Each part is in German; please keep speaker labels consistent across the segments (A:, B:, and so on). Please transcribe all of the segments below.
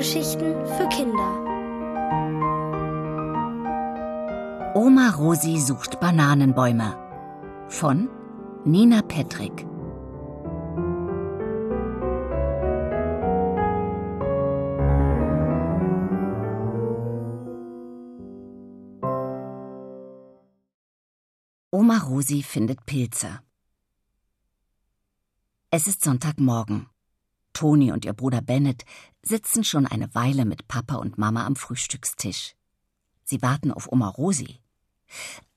A: Hörgeschichten für Kinder.
B: Oma Rosi sucht Bananenbäume von Nina Petrick. Oma Rosi findet Pilze. Es ist Sonntagmorgen. Toni und ihr Bruder Bennett sitzen schon eine Weile mit Papa und Mama am Frühstückstisch. Sie warten auf Oma Rosi.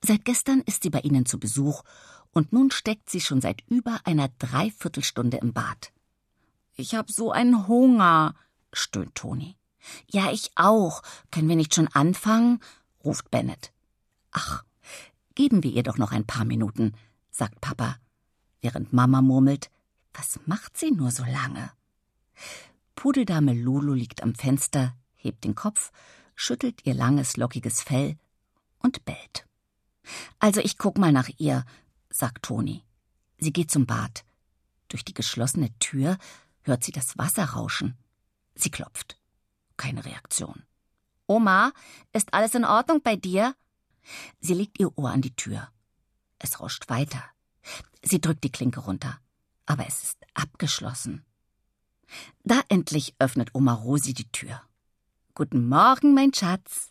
B: Seit gestern ist sie bei ihnen zu Besuch und nun steckt sie schon seit über einer Dreiviertelstunde im Bad. Ich hab so einen Hunger, stöhnt Toni. Ja, ich auch. Können wir nicht schon anfangen? ruft Bennett. Ach, geben wir ihr doch noch ein paar Minuten, sagt Papa, während Mama murmelt, was macht sie nur so lange? Pudeldame Lulu liegt am Fenster, hebt den Kopf, schüttelt ihr langes, lockiges Fell und bellt. Also ich guck mal nach ihr, sagt Toni. Sie geht zum Bad. Durch die geschlossene Tür hört sie das Wasser rauschen. Sie klopft. Keine Reaktion. Oma, ist alles in Ordnung bei dir? Sie legt ihr Ohr an die Tür. Es rauscht weiter. Sie drückt die Klinke runter. Aber es ist abgeschlossen. Da endlich öffnet Oma Rosi die Tür. Guten Morgen, mein Schatz.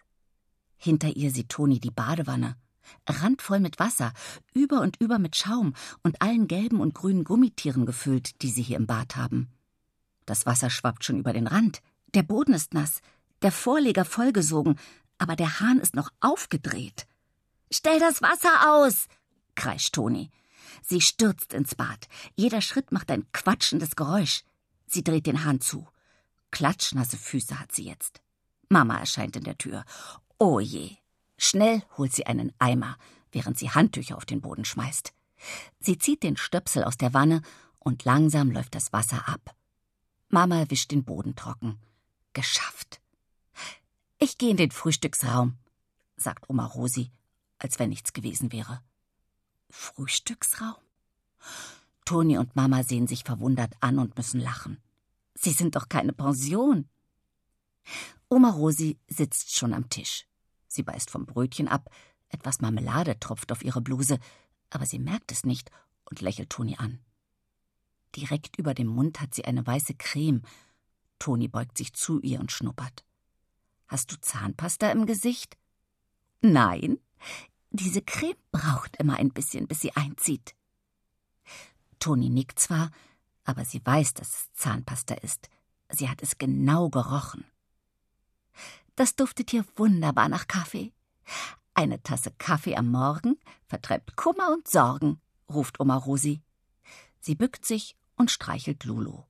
B: Hinter ihr sieht Toni die Badewanne. Randvoll mit Wasser, über und über mit Schaum und allen gelben und grünen Gummitieren gefüllt, die sie hier im Bad haben. Das Wasser schwappt schon über den Rand. Der Boden ist nass, der Vorleger vollgesogen, aber der Hahn ist noch aufgedreht. Stell das Wasser aus! kreischt Toni. Sie stürzt ins Bad. Jeder Schritt macht ein quatschendes Geräusch. Sie dreht den Hahn zu. Klatschnasse Füße hat sie jetzt. Mama erscheint in der Tür. Oh je. Schnell holt sie einen Eimer, während sie Handtücher auf den Boden schmeißt. Sie zieht den Stöpsel aus der Wanne und langsam läuft das Wasser ab. Mama wischt den Boden trocken. Geschafft. Ich gehe in den Frühstücksraum, sagt Oma Rosi, als wenn nichts gewesen wäre. Frühstücksraum? Toni und Mama sehen sich verwundert an und müssen lachen. Sie sind doch keine Pension. Oma Rosi sitzt schon am Tisch. Sie beißt vom Brötchen ab, etwas Marmelade tropft auf ihre Bluse, aber sie merkt es nicht und lächelt Toni an. Direkt über dem Mund hat sie eine weiße Creme. Toni beugt sich zu ihr und schnuppert. Hast du Zahnpasta im Gesicht? Nein. Diese Creme braucht immer ein bisschen, bis sie einzieht. Toni nickt zwar, aber sie weiß, dass es Zahnpasta ist. Sie hat es genau gerochen. Das duftet hier wunderbar nach Kaffee. Eine Tasse Kaffee am Morgen vertreibt Kummer und Sorgen, ruft Oma Rosi. Sie bückt sich und streichelt Lulu.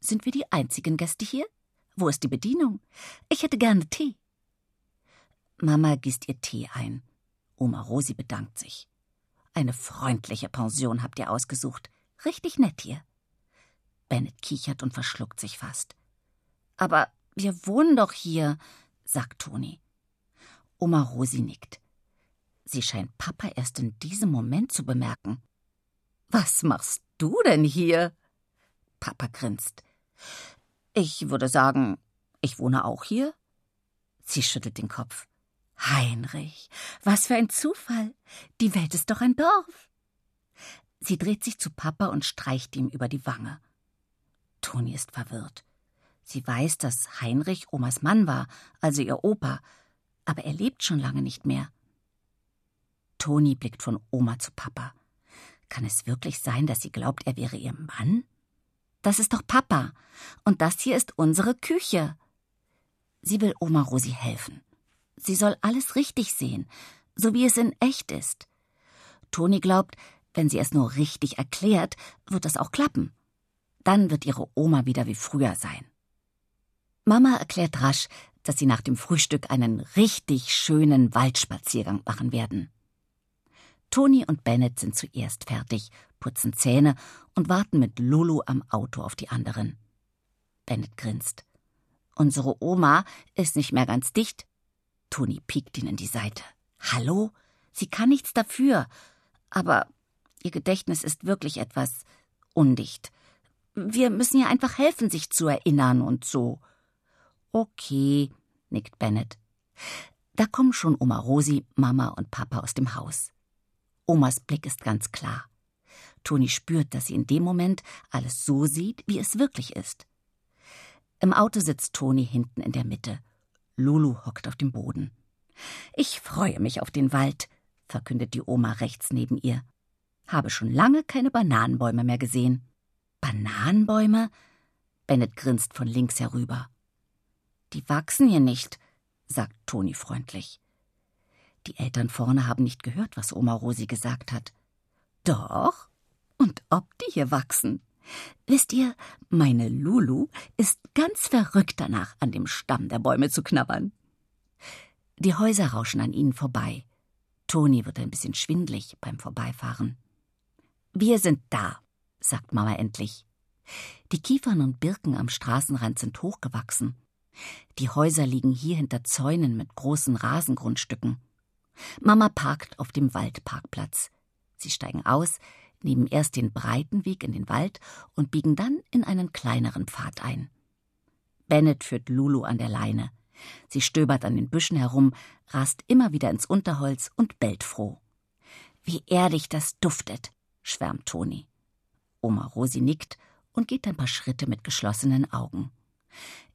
B: Sind wir die einzigen Gäste hier? Wo ist die Bedienung? Ich hätte gerne Tee. Mama gießt ihr Tee ein. Oma Rosi bedankt sich. Eine freundliche Pension habt ihr ausgesucht. Richtig nett hier. Bennett kichert und verschluckt sich fast. Aber wir wohnen doch hier, sagt Toni. Oma Rosi nickt. Sie scheint Papa erst in diesem Moment zu bemerken. Was machst du denn hier? Papa grinst. Ich würde sagen, ich wohne auch hier. Sie schüttelt den Kopf. Heinrich, was für ein Zufall. Die Welt ist doch ein Dorf. Sie dreht sich zu Papa und streicht ihm über die Wange. Toni ist verwirrt. Sie weiß, dass Heinrich Omas Mann war, also ihr Opa, aber er lebt schon lange nicht mehr. Toni blickt von Oma zu Papa. Kann es wirklich sein, dass sie glaubt, er wäre ihr Mann? Das ist doch Papa. Und das hier ist unsere Küche. Sie will Oma Rosi helfen. Sie soll alles richtig sehen, so wie es in echt ist. Toni glaubt, wenn sie es nur richtig erklärt, wird das auch klappen. Dann wird ihre Oma wieder wie früher sein. Mama erklärt rasch, dass sie nach dem Frühstück einen richtig schönen Waldspaziergang machen werden. Toni und Bennett sind zuerst fertig, putzen Zähne und warten mit Lulu am Auto auf die anderen. Bennett grinst. Unsere Oma ist nicht mehr ganz dicht, Toni piekt ihn in die Seite. Hallo? Sie kann nichts dafür. Aber ihr Gedächtnis ist wirklich etwas undicht. Wir müssen ihr einfach helfen, sich zu erinnern und so. Okay, nickt Bennett. Da kommen schon Oma Rosi, Mama und Papa aus dem Haus. Omas Blick ist ganz klar. Toni spürt, dass sie in dem Moment alles so sieht, wie es wirklich ist. Im Auto sitzt Toni hinten in der Mitte. Lulu hockt auf dem Boden. Ich freue mich auf den Wald, verkündet die Oma rechts neben ihr. Habe schon lange keine Bananenbäume mehr gesehen. Bananenbäume? Bennett grinst von links herüber. Die wachsen hier nicht, sagt Toni freundlich. Die Eltern vorne haben nicht gehört, was Oma Rosi gesagt hat. Doch, und ob die hier wachsen. Wisst ihr, meine Lulu ist ganz verrückt danach, an dem Stamm der Bäume zu knabbern. Die Häuser rauschen an ihnen vorbei. Toni wird ein bisschen schwindlig beim Vorbeifahren. Wir sind da, sagt Mama endlich. Die Kiefern und Birken am Straßenrand sind hochgewachsen. Die Häuser liegen hier hinter Zäunen mit großen Rasengrundstücken. Mama parkt auf dem Waldparkplatz. Sie steigen aus, nehmen erst den breiten Weg in den Wald und biegen dann in einen kleineren Pfad ein. Bennett führt Lulu an der Leine. Sie stöbert an den Büschen herum, rast immer wieder ins Unterholz und bellt froh. Wie erdig das duftet, schwärmt Toni. Oma Rosi nickt und geht ein paar Schritte mit geschlossenen Augen.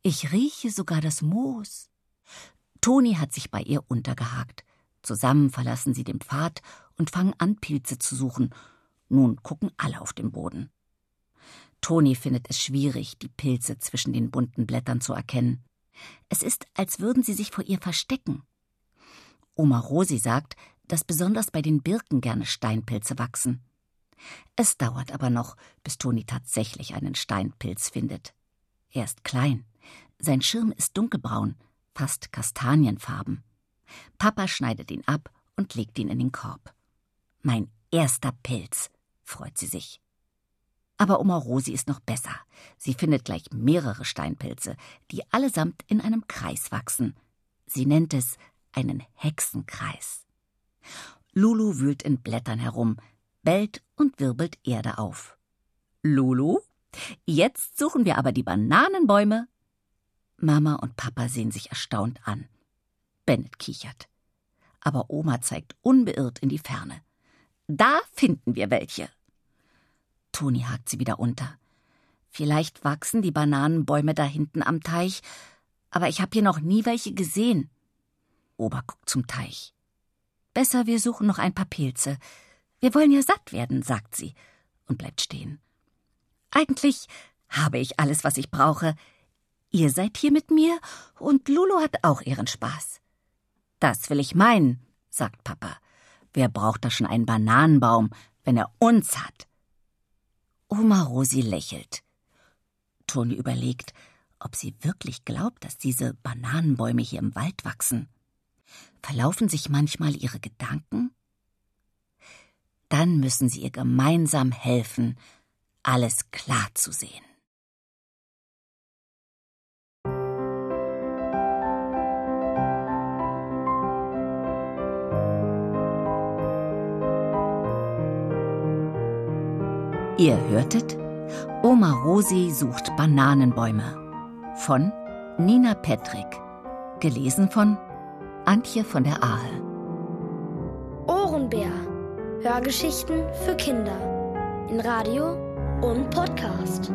B: Ich rieche sogar das Moos. Toni hat sich bei ihr untergehakt. Zusammen verlassen sie den Pfad und fangen an, Pilze zu suchen. Nun gucken alle auf den Boden. Toni findet es schwierig, die Pilze zwischen den bunten Blättern zu erkennen. Es ist, als würden sie sich vor ihr verstecken. Oma Rosi sagt, dass besonders bei den Birken gerne Steinpilze wachsen. Es dauert aber noch, bis Toni tatsächlich einen Steinpilz findet. Er ist klein. Sein Schirm ist dunkelbraun, fast kastanienfarben. Papa schneidet ihn ab und legt ihn in den Korb. Mein erster Pilz, freut sie sich. Aber Oma Rosi ist noch besser. Sie findet gleich mehrere Steinpilze, die allesamt in einem Kreis wachsen. Sie nennt es einen Hexenkreis. Lulu wühlt in Blättern herum, bellt und wirbelt Erde auf. Lulu, jetzt suchen wir aber die Bananenbäume. Mama und Papa sehen sich erstaunt an. Bennett kichert. Aber Oma zeigt unbeirrt in die Ferne. Da finden wir welche. Toni hakt sie wieder unter. Vielleicht wachsen die Bananenbäume da hinten am Teich, aber ich habe hier noch nie welche gesehen. Ober guckt zum Teich. Besser, wir suchen noch ein paar Pilze. Wir wollen ja satt werden, sagt sie und bleibt stehen. Eigentlich habe ich alles, was ich brauche. Ihr seid hier mit mir und Lulu hat auch ihren Spaß. Das will ich meinen, sagt Papa. Wer braucht da schon einen Bananenbaum, wenn er uns hat? Oma Rosi lächelt. Toni überlegt, ob sie wirklich glaubt, dass diese Bananenbäume hier im Wald wachsen. Verlaufen sich manchmal ihre Gedanken? Dann müssen sie ihr gemeinsam helfen, alles klar zu sehen. Ihr hörtet Oma Rosi sucht Bananenbäume von Nina Petrick, gelesen von Antje von der Ahe.
A: Ohrenbär. Hörgeschichten für Kinder in Radio und Podcast.